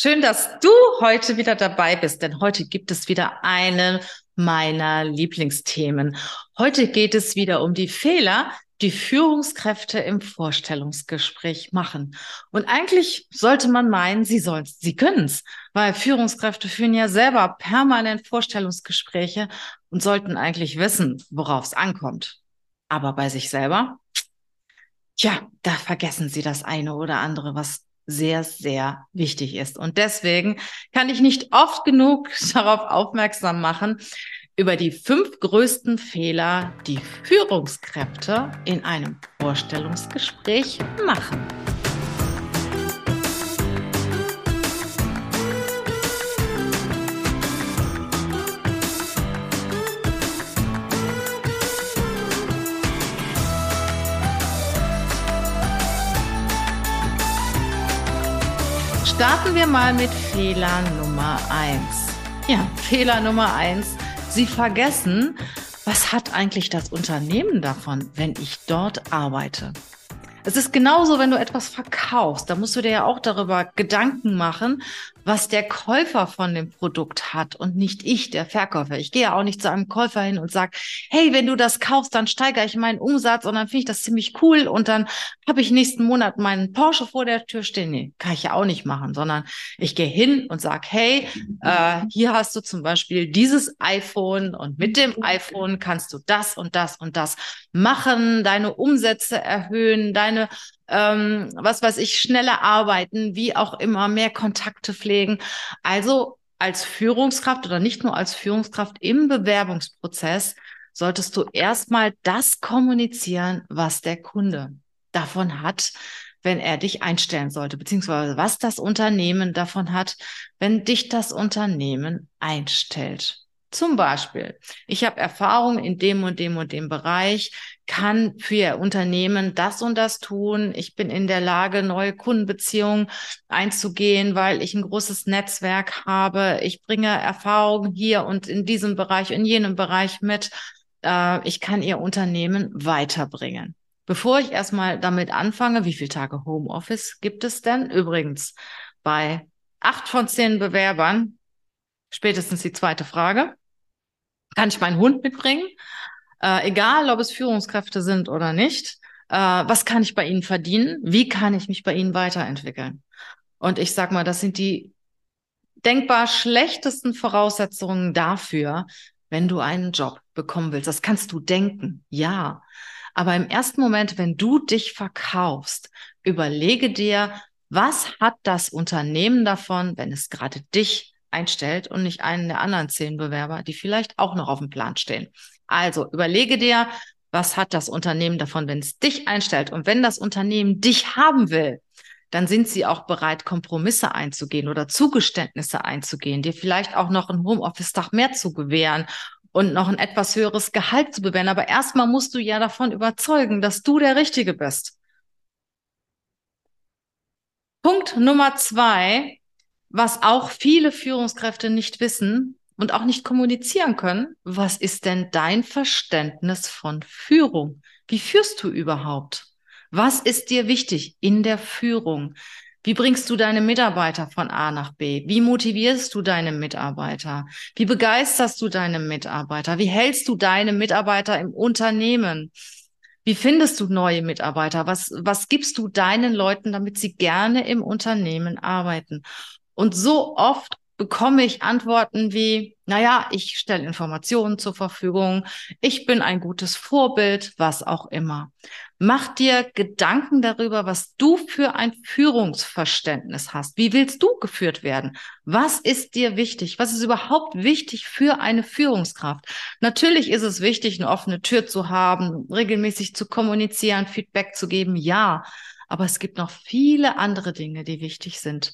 Schön, dass du heute wieder dabei bist, denn heute gibt es wieder einen meiner Lieblingsthemen. Heute geht es wieder um die Fehler, die Führungskräfte im Vorstellungsgespräch machen. Und eigentlich sollte man meinen, sie sollen sie können's, weil Führungskräfte führen ja selber permanent Vorstellungsgespräche und sollten eigentlich wissen, worauf es ankommt. Aber bei sich selber, tja, da vergessen sie das eine oder andere, was sehr, sehr wichtig ist. Und deswegen kann ich nicht oft genug darauf aufmerksam machen, über die fünf größten Fehler, die Führungskräfte in einem Vorstellungsgespräch machen. Starten wir mal mit Fehler Nummer eins. Ja, Fehler Nummer eins. Sie vergessen, was hat eigentlich das Unternehmen davon, wenn ich dort arbeite? Es ist genauso, wenn du etwas verkaufst. Da musst du dir ja auch darüber Gedanken machen, was der Käufer von dem Produkt hat und nicht ich, der Verkäufer. Ich gehe ja auch nicht zu einem Käufer hin und sage, hey, wenn du das kaufst, dann steigere ich meinen Umsatz und dann finde ich das ziemlich cool und dann habe ich nächsten Monat meinen Porsche vor der Tür stehen. Nee, kann ich ja auch nicht machen, sondern ich gehe hin und sage, hey, äh, hier hast du zum Beispiel dieses iPhone und mit dem iPhone kannst du das und das und das machen, deine Umsätze erhöhen, deine ähm, was weiß ich, schneller arbeiten, wie auch immer, mehr Kontakte pflegen. Also als Führungskraft oder nicht nur als Führungskraft im Bewerbungsprozess solltest du erstmal das kommunizieren, was der Kunde davon hat, wenn er dich einstellen sollte, beziehungsweise was das Unternehmen davon hat, wenn dich das Unternehmen einstellt. Zum Beispiel, ich habe Erfahrung in dem und dem und dem Bereich, kann für Ihr Unternehmen das und das tun. Ich bin in der Lage, neue Kundenbeziehungen einzugehen, weil ich ein großes Netzwerk habe. Ich bringe Erfahrung hier und in diesem Bereich, in jenem Bereich mit. Äh, ich kann Ihr Unternehmen weiterbringen. Bevor ich erstmal damit anfange, wie viele Tage Homeoffice gibt es denn? Übrigens, bei acht von zehn Bewerbern Spätestens die zweite Frage. Kann ich meinen Hund mitbringen? Äh, egal, ob es Führungskräfte sind oder nicht. Äh, was kann ich bei ihnen verdienen? Wie kann ich mich bei ihnen weiterentwickeln? Und ich sag mal, das sind die denkbar schlechtesten Voraussetzungen dafür, wenn du einen Job bekommen willst. Das kannst du denken, ja. Aber im ersten Moment, wenn du dich verkaufst, überlege dir, was hat das Unternehmen davon, wenn es gerade dich einstellt und nicht einen der anderen zehn Bewerber, die vielleicht auch noch auf dem Plan stehen. Also überlege dir, was hat das Unternehmen davon, wenn es dich einstellt? Und wenn das Unternehmen dich haben will, dann sind sie auch bereit, Kompromisse einzugehen oder Zugeständnisse einzugehen, dir vielleicht auch noch einen Homeoffice-Tag mehr zu gewähren und noch ein etwas höheres Gehalt zu bewähren. Aber erstmal musst du ja davon überzeugen, dass du der Richtige bist. Punkt Nummer zwei, was auch viele Führungskräfte nicht wissen und auch nicht kommunizieren können. Was ist denn dein Verständnis von Führung? Wie führst du überhaupt? Was ist dir wichtig in der Führung? Wie bringst du deine Mitarbeiter von A nach B? Wie motivierst du deine Mitarbeiter? Wie begeisterst du deine Mitarbeiter? Wie hältst du deine Mitarbeiter im Unternehmen? Wie findest du neue Mitarbeiter? Was, was gibst du deinen Leuten, damit sie gerne im Unternehmen arbeiten? Und so oft bekomme ich Antworten wie, naja, ich stelle Informationen zur Verfügung, ich bin ein gutes Vorbild, was auch immer. Mach dir Gedanken darüber, was du für ein Führungsverständnis hast. Wie willst du geführt werden? Was ist dir wichtig? Was ist überhaupt wichtig für eine Führungskraft? Natürlich ist es wichtig, eine offene Tür zu haben, regelmäßig zu kommunizieren, Feedback zu geben, ja. Aber es gibt noch viele andere Dinge, die wichtig sind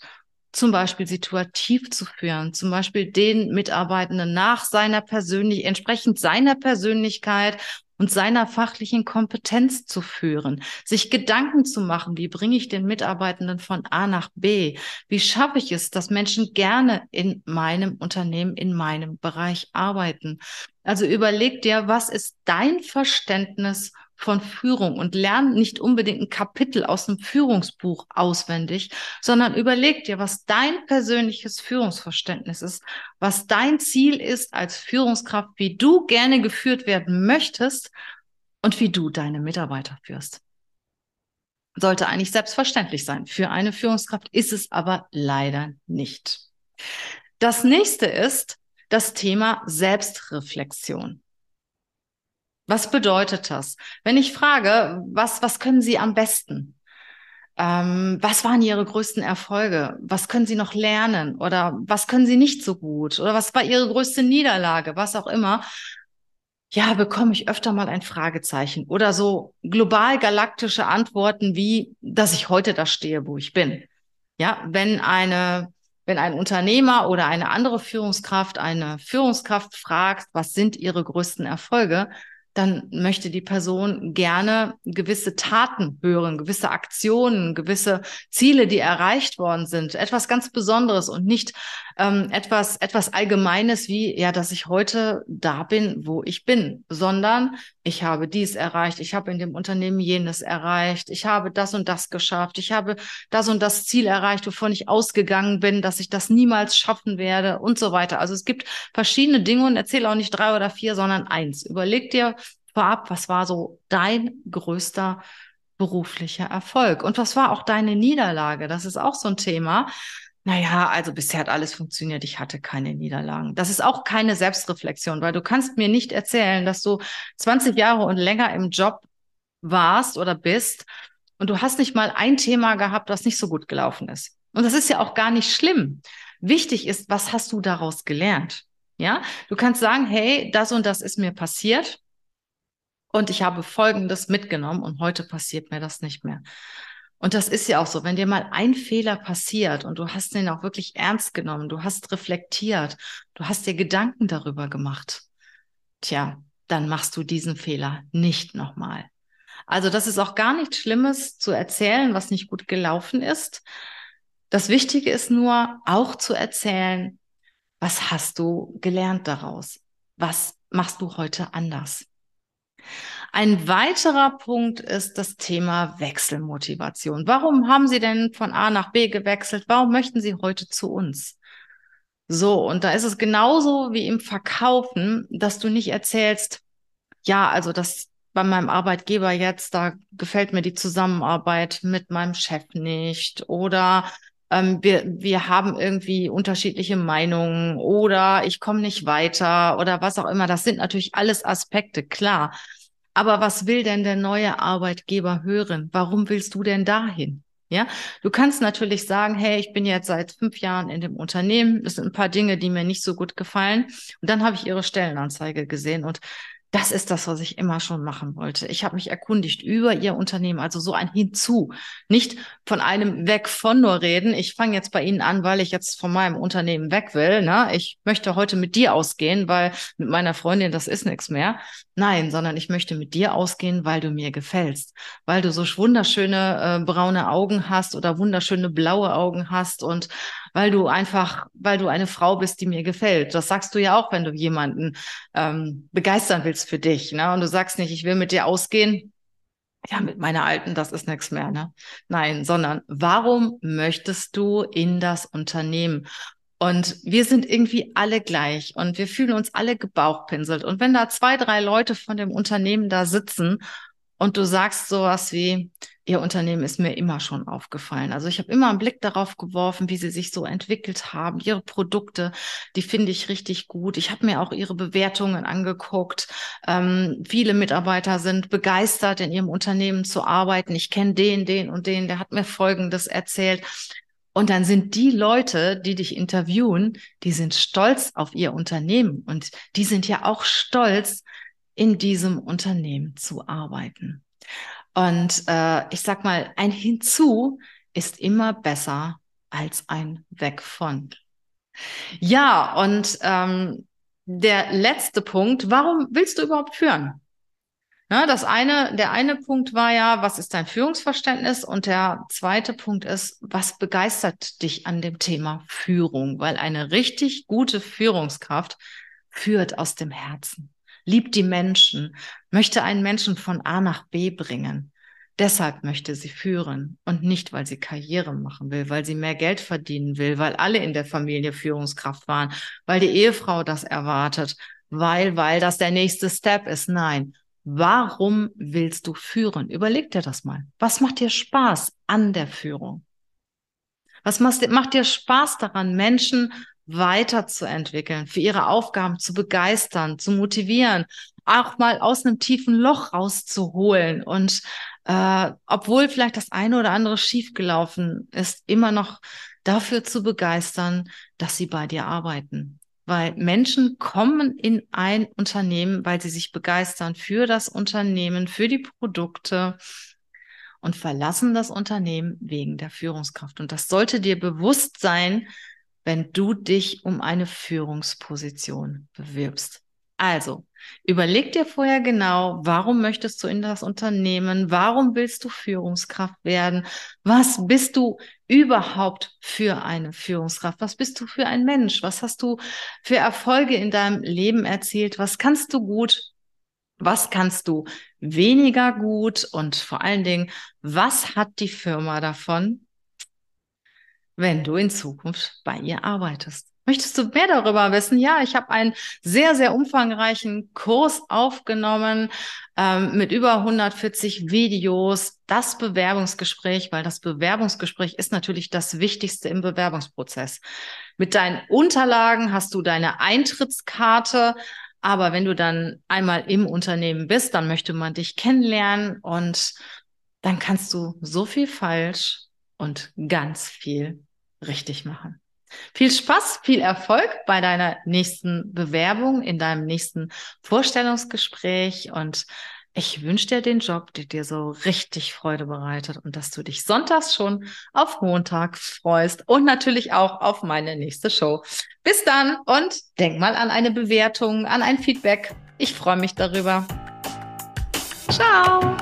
zum Beispiel situativ zu führen, zum Beispiel den Mitarbeitenden nach seiner persönlich, entsprechend seiner Persönlichkeit und seiner fachlichen Kompetenz zu führen, sich Gedanken zu machen, wie bringe ich den Mitarbeitenden von A nach B? Wie schaffe ich es, dass Menschen gerne in meinem Unternehmen, in meinem Bereich arbeiten? Also überleg dir, was ist dein Verständnis von Führung und lern nicht unbedingt ein Kapitel aus einem Führungsbuch auswendig, sondern überleg dir, was dein persönliches Führungsverständnis ist, was dein Ziel ist als Führungskraft, wie du gerne geführt werden möchtest und wie du deine Mitarbeiter führst. Sollte eigentlich selbstverständlich sein. Für eine Führungskraft ist es aber leider nicht. Das nächste ist das Thema Selbstreflexion. Was bedeutet das? Wenn ich frage, was, was können Sie am besten? Ähm, was waren Ihre größten Erfolge? Was können Sie noch lernen? Oder was können Sie nicht so gut? Oder was war Ihre größte Niederlage? Was auch immer. Ja, bekomme ich öfter mal ein Fragezeichen oder so global galaktische Antworten wie, dass ich heute da stehe, wo ich bin. Ja, wenn eine wenn ein Unternehmer oder eine andere Führungskraft eine Führungskraft fragt, was sind ihre größten Erfolge, dann möchte die Person gerne gewisse Taten hören, gewisse Aktionen, gewisse Ziele, die erreicht worden sind, etwas ganz Besonderes und nicht ähm, etwas, etwas Allgemeines wie, ja, dass ich heute da bin, wo ich bin, sondern ich habe dies erreicht, ich habe in dem Unternehmen jenes erreicht, ich habe das und das geschafft, ich habe das und das Ziel erreicht, wovon ich ausgegangen bin, dass ich das niemals schaffen werde und so weiter. Also es gibt verschiedene Dinge und erzähle auch nicht drei oder vier, sondern eins. Überleg dir vorab, was war so dein größter beruflicher Erfolg? Und was war auch deine Niederlage? Das ist auch so ein Thema. Naja, also bisher hat alles funktioniert. Ich hatte keine Niederlagen. Das ist auch keine Selbstreflexion, weil du kannst mir nicht erzählen, dass du 20 Jahre und länger im Job warst oder bist und du hast nicht mal ein Thema gehabt, was nicht so gut gelaufen ist. Und das ist ja auch gar nicht schlimm. Wichtig ist, was hast du daraus gelernt? Ja, du kannst sagen, hey, das und das ist mir passiert und ich habe Folgendes mitgenommen und heute passiert mir das nicht mehr. Und das ist ja auch so, wenn dir mal ein Fehler passiert und du hast den auch wirklich ernst genommen, du hast reflektiert, du hast dir Gedanken darüber gemacht, tja, dann machst du diesen Fehler nicht nochmal. Also das ist auch gar nichts Schlimmes zu erzählen, was nicht gut gelaufen ist. Das Wichtige ist nur auch zu erzählen, was hast du gelernt daraus? Was machst du heute anders? Ein weiterer Punkt ist das Thema Wechselmotivation. Warum haben Sie denn von A nach B gewechselt? Warum möchten Sie heute zu uns? So, und da ist es genauso wie im Verkaufen, dass du nicht erzählst, ja, also das bei meinem Arbeitgeber jetzt, da gefällt mir die Zusammenarbeit mit meinem Chef nicht oder ähm, wir, wir haben irgendwie unterschiedliche Meinungen oder ich komme nicht weiter oder was auch immer. Das sind natürlich alles Aspekte, klar. Aber was will denn der neue Arbeitgeber hören? Warum willst du denn dahin? Ja, du kannst natürlich sagen, hey, ich bin jetzt seit fünf Jahren in dem Unternehmen. Es sind ein paar Dinge, die mir nicht so gut gefallen. Und dann habe ich ihre Stellenanzeige gesehen und das ist das, was ich immer schon machen wollte. Ich habe mich erkundigt über Ihr Unternehmen, also so ein Hinzu. Nicht von einem Weg von nur reden. Ich fange jetzt bei Ihnen an, weil ich jetzt von meinem Unternehmen weg will. Ne? Ich möchte heute mit dir ausgehen, weil mit meiner Freundin das ist nichts mehr. Nein, sondern ich möchte mit dir ausgehen, weil du mir gefällst, weil du so wunderschöne äh, braune Augen hast oder wunderschöne blaue Augen hast und weil du einfach, weil du eine Frau bist, die mir gefällt. Das sagst du ja auch, wenn du jemanden ähm, begeistern willst für dich. Ne? Und du sagst nicht, ich will mit dir ausgehen. Ja, mit meiner Alten, das ist nichts mehr. Ne? Nein, sondern warum möchtest du in das Unternehmen? Und wir sind irgendwie alle gleich und wir fühlen uns alle gebauchpinselt. Und wenn da zwei, drei Leute von dem Unternehmen da sitzen und du sagst sowas wie, Ihr Unternehmen ist mir immer schon aufgefallen. Also ich habe immer einen Blick darauf geworfen, wie sie sich so entwickelt haben. Ihre Produkte, die finde ich richtig gut. Ich habe mir auch ihre Bewertungen angeguckt. Ähm, viele Mitarbeiter sind begeistert, in ihrem Unternehmen zu arbeiten. Ich kenne den, den und den, der hat mir Folgendes erzählt. Und dann sind die Leute, die dich interviewen, die sind stolz auf ihr Unternehmen und die sind ja auch stolz, in diesem Unternehmen zu arbeiten. Und äh, ich sag mal, ein Hinzu ist immer besser als ein Weg von. Ja, und ähm, der letzte Punkt, warum willst du überhaupt führen? Ja, das eine, der eine Punkt war ja, was ist dein Führungsverständnis? Und der zweite Punkt ist, was begeistert dich an dem Thema Führung? Weil eine richtig gute Führungskraft führt aus dem Herzen. Liebt die Menschen, möchte einen Menschen von A nach B bringen. Deshalb möchte sie führen und nicht, weil sie Karriere machen will, weil sie mehr Geld verdienen will, weil alle in der Familie Führungskraft waren, weil die Ehefrau das erwartet, weil, weil das der nächste Step ist. Nein. Warum willst du führen? Überleg dir das mal. Was macht dir Spaß an der Führung? Was macht dir Spaß daran, Menschen weiterzuentwickeln, für ihre Aufgaben zu begeistern, zu motivieren, auch mal aus einem tiefen Loch rauszuholen und äh, obwohl vielleicht das eine oder andere schiefgelaufen ist, immer noch dafür zu begeistern, dass sie bei dir arbeiten. Weil Menschen kommen in ein Unternehmen, weil sie sich begeistern für das Unternehmen, für die Produkte und verlassen das Unternehmen wegen der Führungskraft. Und das sollte dir bewusst sein, wenn du dich um eine Führungsposition bewirbst. Also, überleg dir vorher genau, warum möchtest du in das Unternehmen? Warum willst du Führungskraft werden? Was bist du überhaupt für eine Führungskraft? Was bist du für ein Mensch? Was hast du für Erfolge in deinem Leben erzielt? Was kannst du gut? Was kannst du weniger gut? Und vor allen Dingen, was hat die Firma davon, wenn du in Zukunft bei ihr arbeitest? Möchtest du mehr darüber wissen? Ja, ich habe einen sehr, sehr umfangreichen Kurs aufgenommen ähm, mit über 140 Videos. Das Bewerbungsgespräch, weil das Bewerbungsgespräch ist natürlich das Wichtigste im Bewerbungsprozess. Mit deinen Unterlagen hast du deine Eintrittskarte. Aber wenn du dann einmal im Unternehmen bist, dann möchte man dich kennenlernen und dann kannst du so viel falsch und ganz viel richtig machen. Viel Spaß, viel Erfolg bei deiner nächsten Bewerbung, in deinem nächsten Vorstellungsgespräch und ich wünsche dir den Job, der dir so richtig Freude bereitet und dass du dich sonntags schon auf Montag freust und natürlich auch auf meine nächste Show. Bis dann und denk mal an eine Bewertung, an ein Feedback. Ich freue mich darüber. Ciao.